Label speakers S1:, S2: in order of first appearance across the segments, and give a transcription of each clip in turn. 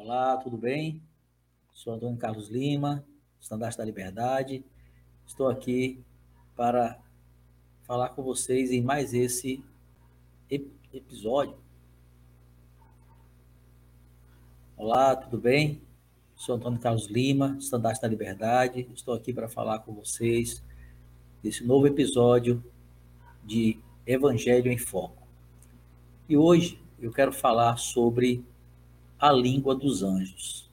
S1: Olá, tudo bem? Sou Antônio Carlos Lima, Estandarte da Liberdade. Estou aqui para falar com vocês em mais esse episódio. Olá, tudo bem? Sou Antônio Carlos Lima, Estandarte da Liberdade. Estou aqui para falar com vocês desse novo episódio de Evangelho em Foco. E hoje eu quero falar sobre a língua dos anjos.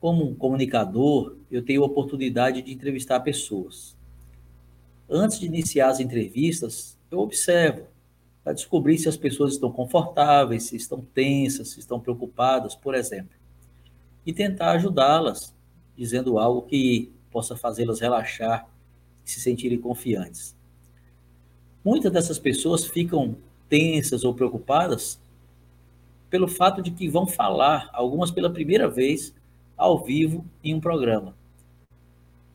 S1: Como comunicador, eu tenho a oportunidade de entrevistar pessoas. Antes de iniciar as entrevistas, eu observo para descobrir se as pessoas estão confortáveis, se estão tensas, se estão preocupadas, por exemplo. E tentar ajudá-las, dizendo algo que possa fazê-las relaxar e se sentirem confiantes. Muitas dessas pessoas ficam tensas ou preocupadas pelo fato de que vão falar, algumas pela primeira vez, ao vivo em um programa.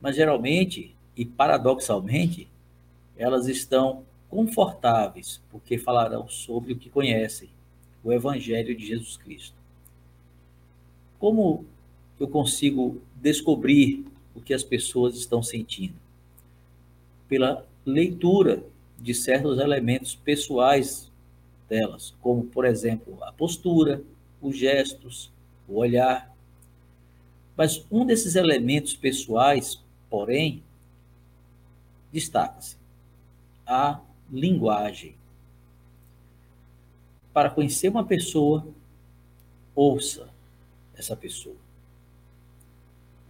S1: Mas geralmente e paradoxalmente, elas estão confortáveis, porque falarão sobre o que conhecem, o Evangelho de Jesus Cristo. Como eu consigo descobrir o que as pessoas estão sentindo? Pela leitura de certos elementos pessoais delas, como, por exemplo, a postura, os gestos, o olhar. Mas um desses elementos pessoais, porém, destaca-se: a linguagem. Para conhecer uma pessoa, ouça essa pessoa.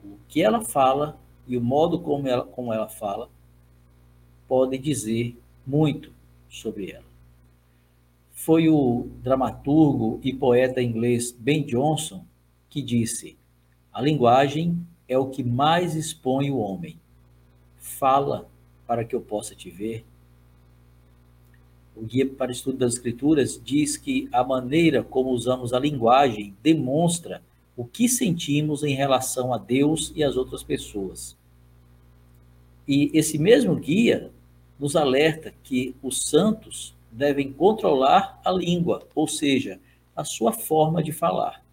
S1: O que ela fala e o modo como ela, como ela fala pode dizer muito sobre ela foi o dramaturgo e poeta inglês Ben Jonson que disse: A linguagem é o que mais expõe o homem. Fala para que eu possa te ver. O Guia para o Estudo das Escrituras diz que a maneira como usamos a linguagem demonstra o que sentimos em relação a Deus e às outras pessoas. E esse mesmo guia nos alerta que os santos devem controlar a língua, ou seja, a sua forma de falar.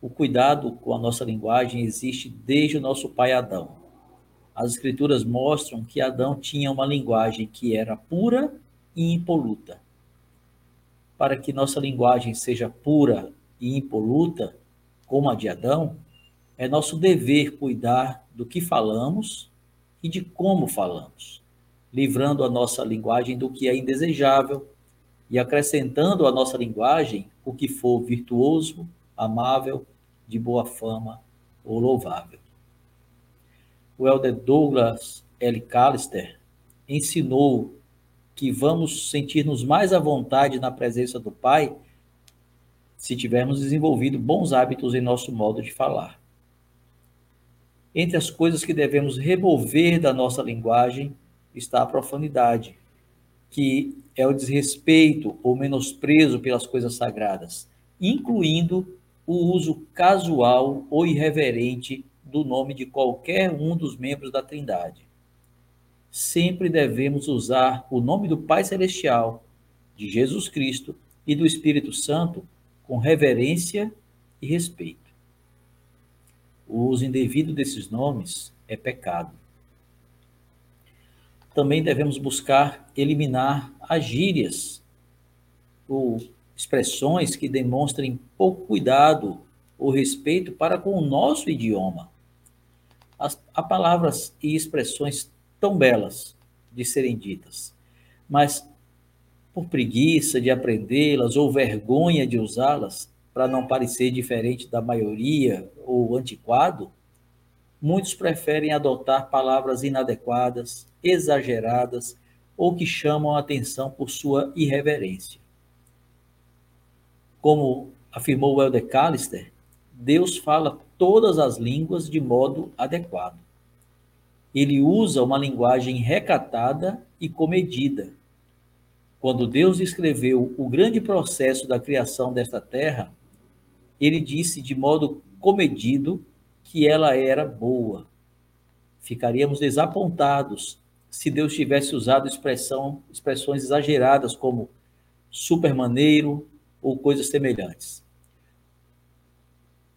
S1: O cuidado com a nossa linguagem existe desde o nosso pai Adão. As escrituras mostram que Adão tinha uma linguagem que era pura e impoluta. Para que nossa linguagem seja pura e impoluta, como a de Adão, é nosso dever cuidar do que falamos e de como falamos livrando a nossa linguagem do que é indesejável e acrescentando à nossa linguagem o que for virtuoso, amável, de boa fama ou louvável. O elder Douglas L. Callister ensinou que vamos sentir-nos mais à vontade na presença do Pai se tivermos desenvolvido bons hábitos em nosso modo de falar. Entre as coisas que devemos remover da nossa linguagem está a profanidade, que é o desrespeito ou menosprezo pelas coisas sagradas, incluindo o uso casual ou irreverente do nome de qualquer um dos membros da Trindade. Sempre devemos usar o nome do Pai Celestial, de Jesus Cristo e do Espírito Santo com reverência e respeito. O uso indevido desses nomes é pecado também devemos buscar eliminar as gírias ou expressões que demonstrem pouco cuidado ou respeito para com o nosso idioma. As, há palavras e expressões tão belas de serem ditas, mas por preguiça de aprendê-las ou vergonha de usá-las, para não parecer diferente da maioria ou antiquado, muitos preferem adotar palavras inadequadas, exageradas ou que chamam a atenção por sua irreverência. Como afirmou Elder Callister, Deus fala todas as línguas de modo adequado. Ele usa uma linguagem recatada e comedida. Quando Deus escreveu o grande processo da criação desta terra, ele disse de modo comedido que ela era boa. Ficaríamos desapontados se Deus tivesse usado expressão, expressões exageradas como supermaneiro ou coisas semelhantes.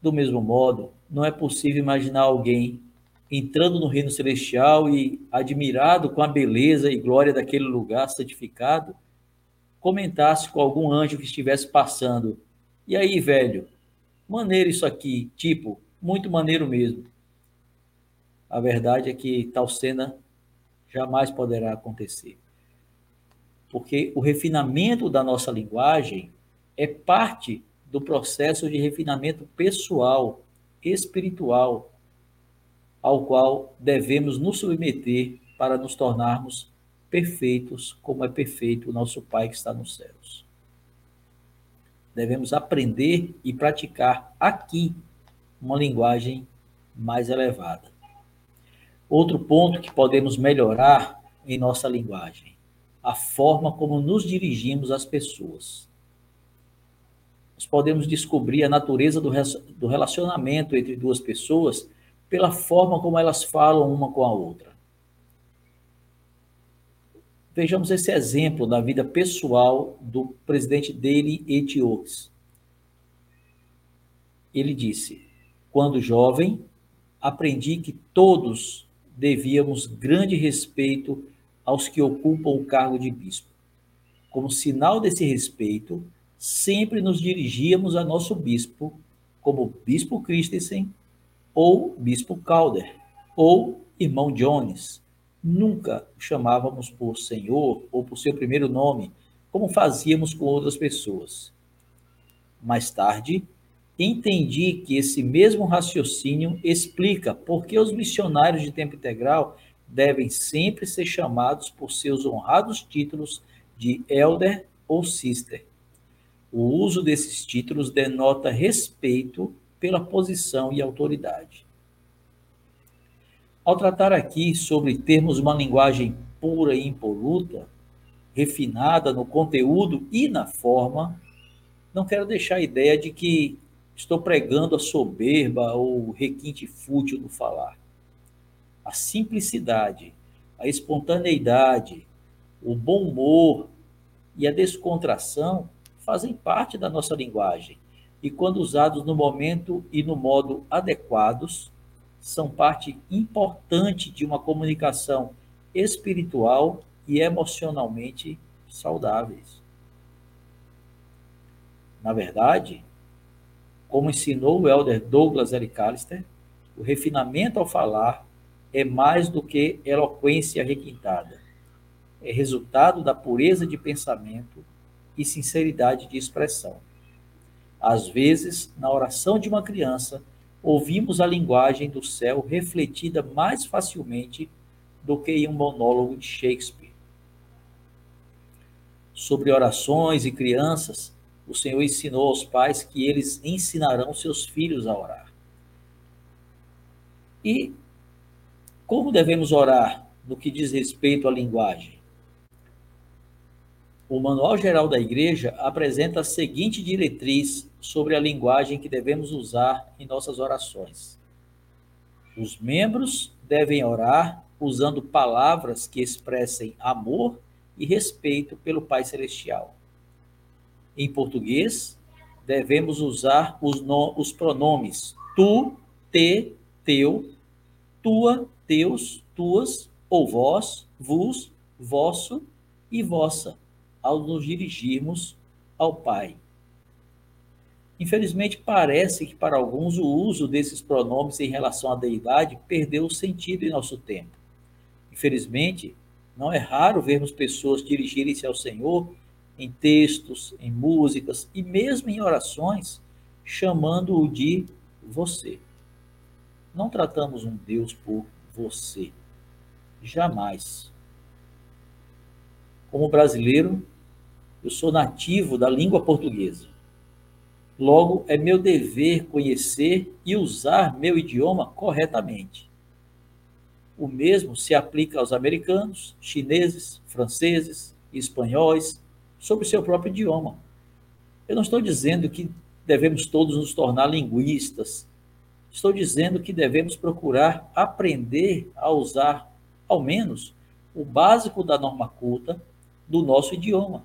S1: Do mesmo modo, não é possível imaginar alguém entrando no reino celestial e, admirado com a beleza e glória daquele lugar santificado, comentasse com algum anjo que estivesse passando: E aí, velho, maneiro isso aqui, tipo, muito maneiro mesmo. A verdade é que tal cena jamais poderá acontecer. Porque o refinamento da nossa linguagem é parte do processo de refinamento pessoal, espiritual, ao qual devemos nos submeter para nos tornarmos perfeitos, como é perfeito o nosso Pai que está nos céus. Devemos aprender e praticar aqui uma linguagem mais elevada. Outro ponto que podemos melhorar em nossa linguagem, a forma como nos dirigimos às pessoas. Nós podemos descobrir a natureza do relacionamento entre duas pessoas pela forma como elas falam uma com a outra. Vejamos esse exemplo da vida pessoal do presidente dele, Etioques. Ele disse: Quando jovem, aprendi que todos devíamos grande respeito aos que ocupam o cargo de bispo. Como sinal desse respeito, sempre nos dirigíamos a nosso bispo, como Bispo Christensen ou Bispo Calder, ou Irmão Jones. Nunca o chamávamos por Senhor ou por seu primeiro nome, como fazíamos com outras pessoas. Mais tarde, entendi que esse mesmo raciocínio explica por que os missionários de tempo integral devem sempre ser chamados por seus honrados títulos de elder ou sister. O uso desses títulos denota respeito pela posição e autoridade. Ao tratar aqui sobre termos uma linguagem pura e impoluta, refinada no conteúdo e na forma, não quero deixar a ideia de que estou pregando a soberba ou requinte fútil do falar. A simplicidade, a espontaneidade, o bom humor e a descontração fazem parte da nossa linguagem e, quando usados no momento e no modo adequados, são parte importante de uma comunicação espiritual e emocionalmente saudáveis. Na verdade, como ensinou o elder Douglas L. Callister, o refinamento ao falar é mais do que eloquência requintada. É resultado da pureza de pensamento e sinceridade de expressão. Às vezes, na oração de uma criança, ouvimos a linguagem do céu refletida mais facilmente do que em um monólogo de Shakespeare. Sobre orações e crianças, o Senhor ensinou aos pais que eles ensinarão seus filhos a orar. E como devemos orar no que diz respeito à linguagem? O Manual Geral da Igreja apresenta a seguinte diretriz sobre a linguagem que devemos usar em nossas orações. Os membros devem orar usando palavras que expressem amor e respeito pelo Pai Celestial. Em português, devemos usar os, no, os pronomes tu, te, teu, tua, teus, tuas, ou vós, vos, vosso e vossa ao nos dirigirmos ao Pai. Infelizmente, parece que para alguns o uso desses pronomes em relação à deidade perdeu o sentido em nosso tempo. Infelizmente, não é raro vermos pessoas dirigirem-se ao Senhor em textos, em músicas e mesmo em orações, chamando-o de você. Não tratamos um Deus por você. Jamais. Como brasileiro, eu sou nativo da língua portuguesa. Logo, é meu dever conhecer e usar meu idioma corretamente. O mesmo se aplica aos americanos, chineses, franceses espanhóis sobre seu próprio idioma. Eu não estou dizendo que devemos todos nos tornar linguistas. Estou dizendo que devemos procurar aprender a usar, ao menos, o básico da norma culta do nosso idioma,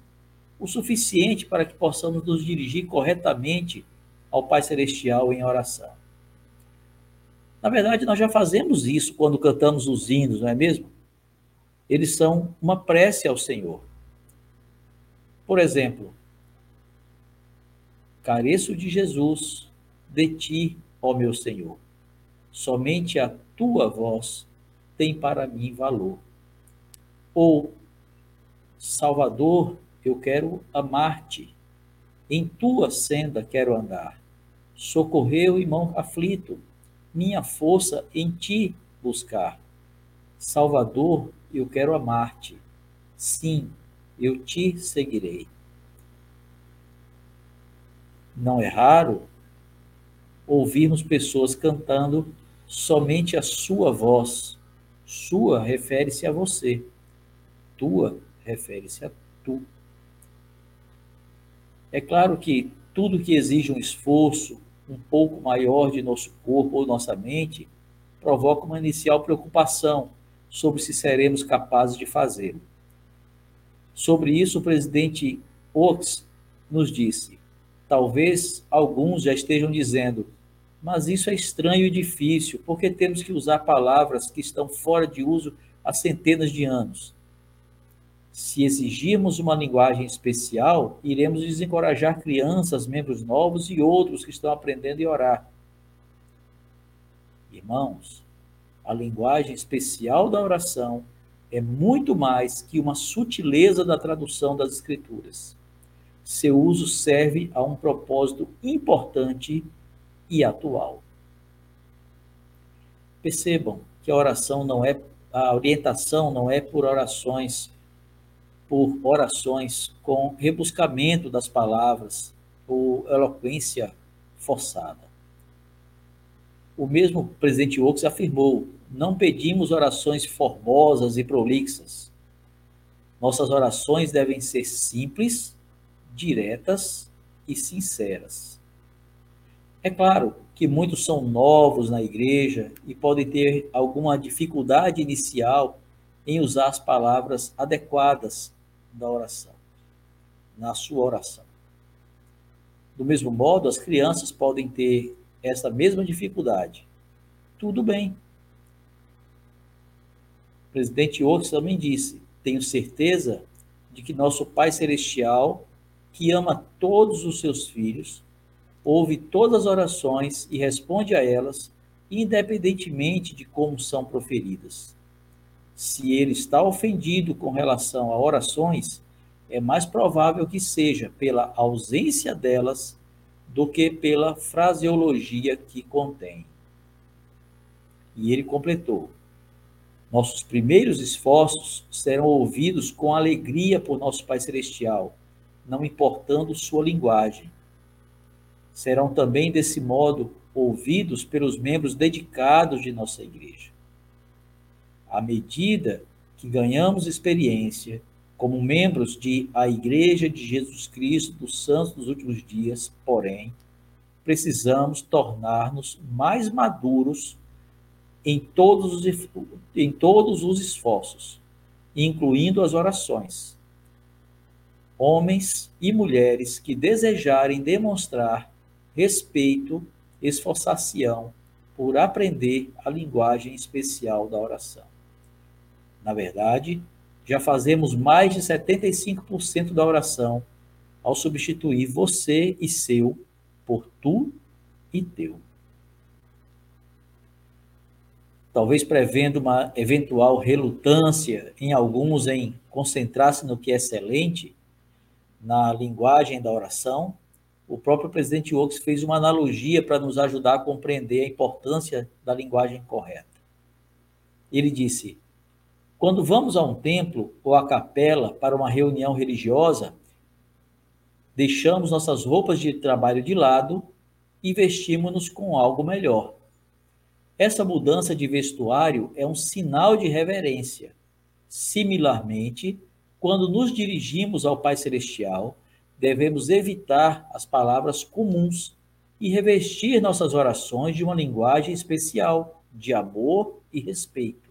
S1: o suficiente para que possamos nos dirigir corretamente ao Pai Celestial em oração. Na verdade, nós já fazemos isso quando cantamos os hinos, não é mesmo? Eles são uma prece ao Senhor. Por exemplo, careço de Jesus, de ti, ó meu Senhor. Somente a tua voz tem para mim valor. Ou, Salvador, eu quero amar-te, em tua senda quero andar. Socorreu irmão aflito, minha força em ti buscar. Salvador, eu quero amar-te. Sim, eu te seguirei. Não é raro ouvirmos pessoas cantando somente a sua voz. Sua refere-se a você. Tua refere-se a tu. É claro que tudo que exige um esforço um pouco maior de nosso corpo ou nossa mente provoca uma inicial preocupação sobre se seremos capazes de fazê-lo. Sobre isso, o presidente Oaks nos disse: talvez alguns já estejam dizendo, mas isso é estranho e difícil, porque temos que usar palavras que estão fora de uso há centenas de anos. Se exigirmos uma linguagem especial, iremos desencorajar crianças, membros novos e outros que estão aprendendo a orar. Irmãos, a linguagem especial da oração é muito mais que uma sutileza da tradução das Escrituras. Seu uso serve a um propósito importante e atual. Percebam que a oração não é a orientação não é por orações por orações com rebuscamento das palavras ou eloquência forçada. O mesmo presidente Oaks afirmou: não pedimos orações formosas e prolixas. Nossas orações devem ser simples, diretas e sinceras. É claro que muitos são novos na igreja e podem ter alguma dificuldade inicial em usar as palavras adequadas da oração, na sua oração. Do mesmo modo, as crianças podem ter essa mesma dificuldade. Tudo bem. O presidente Oaks também disse: Tenho certeza de que nosso Pai Celestial, que ama todos os seus filhos, ouve todas as orações e responde a elas, independentemente de como são proferidas se ele está ofendido com relação a orações, é mais provável que seja pela ausência delas do que pela fraseologia que contém. E ele completou: Nossos primeiros esforços serão ouvidos com alegria por nosso Pai Celestial, não importando sua linguagem. Serão também, desse modo, ouvidos pelos membros dedicados de nossa igreja. À medida que ganhamos experiência como membros de a Igreja de Jesus Cristo dos Santos dos Últimos Dias, porém, precisamos tornar-nos mais maduros em todos, os, em todos os esforços, incluindo as orações. Homens e mulheres que desejarem demonstrar respeito, esforçação por aprender a linguagem especial da oração. Na verdade, já fazemos mais de 75% da oração ao substituir você e seu por tu e teu. Talvez prevendo uma eventual relutância em alguns em concentrar-se no que é excelente, na linguagem da oração, o próprio presidente Oaks fez uma analogia para nos ajudar a compreender a importância da linguagem correta. Ele disse: quando vamos a um templo ou à capela para uma reunião religiosa, deixamos nossas roupas de trabalho de lado e vestimos-nos com algo melhor. Essa mudança de vestuário é um sinal de reverência. Similarmente, quando nos dirigimos ao Pai Celestial, devemos evitar as palavras comuns e revestir nossas orações de uma linguagem especial, de amor e respeito.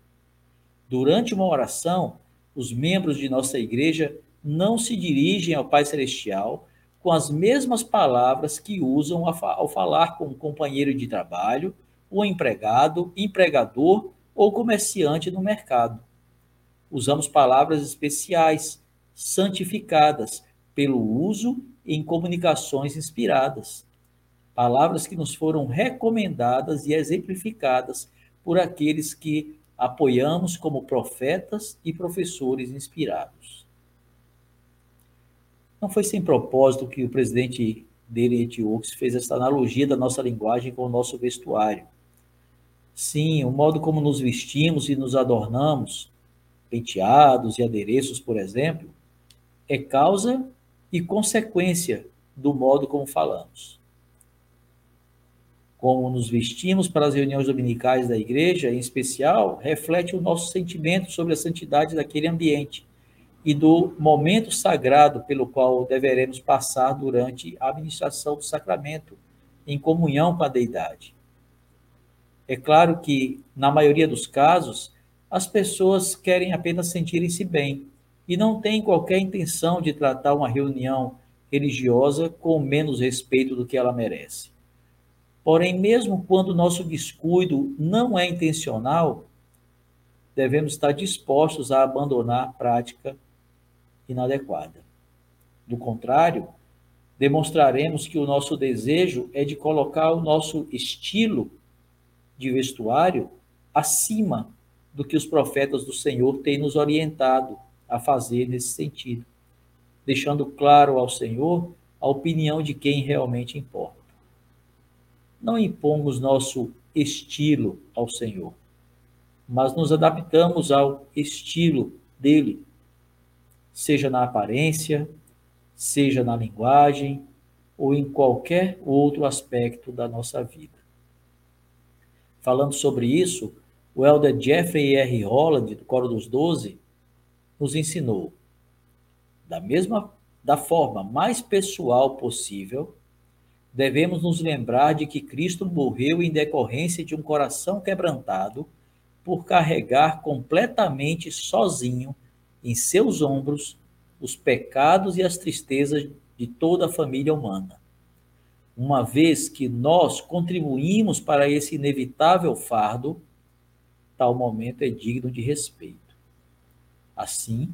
S1: Durante uma oração, os membros de nossa igreja não se dirigem ao Pai Celestial com as mesmas palavras que usam ao falar com um companheiro de trabalho, o empregado, empregador ou comerciante no mercado. Usamos palavras especiais, santificadas pelo uso em comunicações inspiradas. Palavras que nos foram recomendadas e exemplificadas por aqueles que apoiamos como profetas e professores inspirados. Não foi sem propósito que o presidente dele, Etiox, fez essa analogia da nossa linguagem com o nosso vestuário. Sim, o modo como nos vestimos e nos adornamos, penteados e adereços, por exemplo, é causa e consequência do modo como falamos. Como nos vestimos para as reuniões dominicais da igreja, em especial, reflete o nosso sentimento sobre a santidade daquele ambiente e do momento sagrado pelo qual deveremos passar durante a administração do sacramento, em comunhão com a deidade. É claro que, na maioria dos casos, as pessoas querem apenas sentirem-se bem e não têm qualquer intenção de tratar uma reunião religiosa com menos respeito do que ela merece. Porém, mesmo quando nosso descuido não é intencional, devemos estar dispostos a abandonar a prática inadequada. Do contrário, demonstraremos que o nosso desejo é de colocar o nosso estilo de vestuário acima do que os profetas do Senhor têm nos orientado a fazer nesse sentido, deixando claro ao Senhor a opinião de quem realmente importa. Não impomos nosso estilo ao Senhor, mas nos adaptamos ao estilo dele, seja na aparência, seja na linguagem ou em qualquer outro aspecto da nossa vida. Falando sobre isso, o elder Jeffrey R. Holland, do Coro dos Doze, nos ensinou, da mesma da forma mais pessoal possível, devemos nos lembrar de que Cristo morreu em decorrência de um coração quebrantado por carregar completamente sozinho em seus ombros os pecados e as tristezas de toda a família humana uma vez que nós contribuímos para esse inevitável fardo, tal momento é digno de respeito. Assim,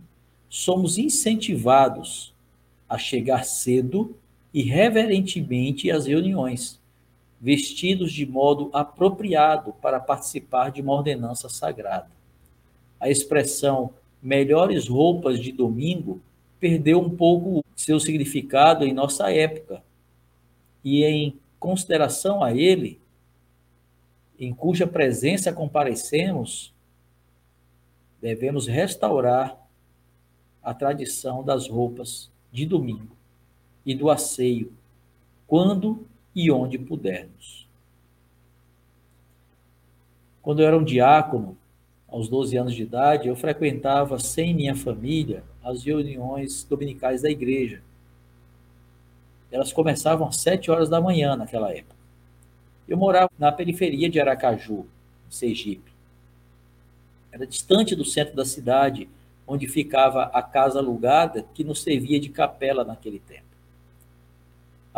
S1: somos incentivados a chegar cedo e reverentemente às reuniões, vestidos de modo apropriado para participar de uma ordenança sagrada. A expressão melhores roupas de domingo perdeu um pouco seu significado em nossa época, e em consideração a ele, em cuja presença comparecemos, devemos restaurar a tradição das roupas de domingo e do asseio, quando e onde pudermos. Quando eu era um diácono, aos 12 anos de idade, eu frequentava sem minha família as reuniões dominicais da igreja elas começavam às 7 horas da manhã naquela época. Eu morava na periferia de Aracaju, Sergipe. Era distante do centro da cidade, onde ficava a casa alugada que nos servia de capela naquele tempo.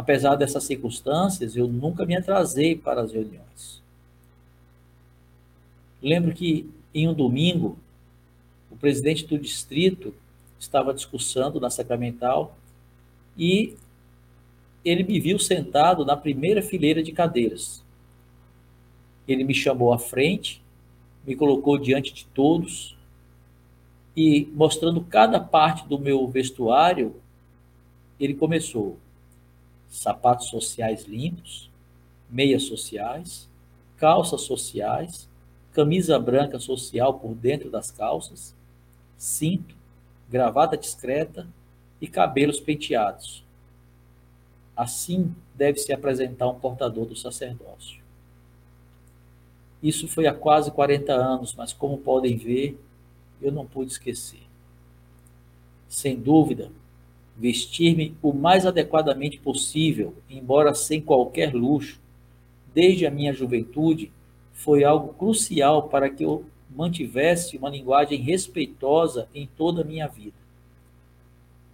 S1: Apesar dessas circunstâncias, eu nunca me atrasei para as reuniões. Lembro que em um domingo, o presidente do distrito estava discursando na Sacramental e ele me viu sentado na primeira fileira de cadeiras. Ele me chamou à frente, me colocou diante de todos e, mostrando cada parte do meu vestuário, ele começou: sapatos sociais limpos, meias sociais, calças sociais, camisa branca social por dentro das calças, cinto, gravata discreta e cabelos penteados. Assim deve se apresentar um portador do sacerdócio. Isso foi há quase 40 anos, mas como podem ver, eu não pude esquecer. Sem dúvida, vestir-me o mais adequadamente possível, embora sem qualquer luxo, desde a minha juventude, foi algo crucial para que eu mantivesse uma linguagem respeitosa em toda a minha vida.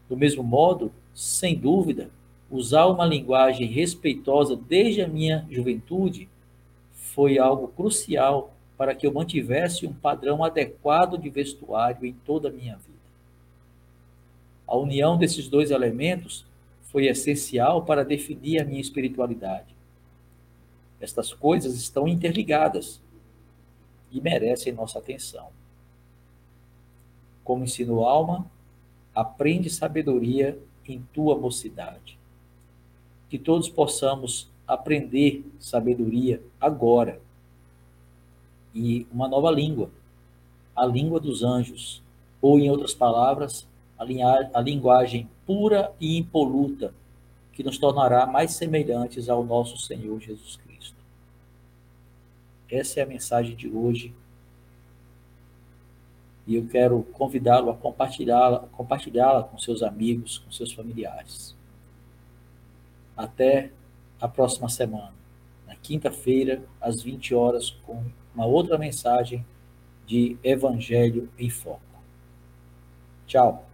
S1: Do mesmo modo, sem dúvida, usar uma linguagem respeitosa desde a minha juventude foi algo crucial para que eu mantivesse um padrão adequado de vestuário em toda a minha vida. A união desses dois elementos foi essencial para definir a minha espiritualidade. Estas coisas estão interligadas e merecem nossa atenção. Como ensinou Alma, aprende sabedoria em tua mocidade. Que todos possamos aprender sabedoria agora. E uma nova língua, a língua dos anjos, ou em outras palavras, a, a linguagem pura e impoluta, que nos tornará mais semelhantes ao nosso Senhor Jesus Cristo. Essa é a mensagem de hoje. E eu quero convidá-lo a compartilhá-la compartilhá com seus amigos, com seus familiares. Até a próxima semana, na quinta-feira, às 20 horas, com uma outra mensagem de Evangelho em Foco. Tchau.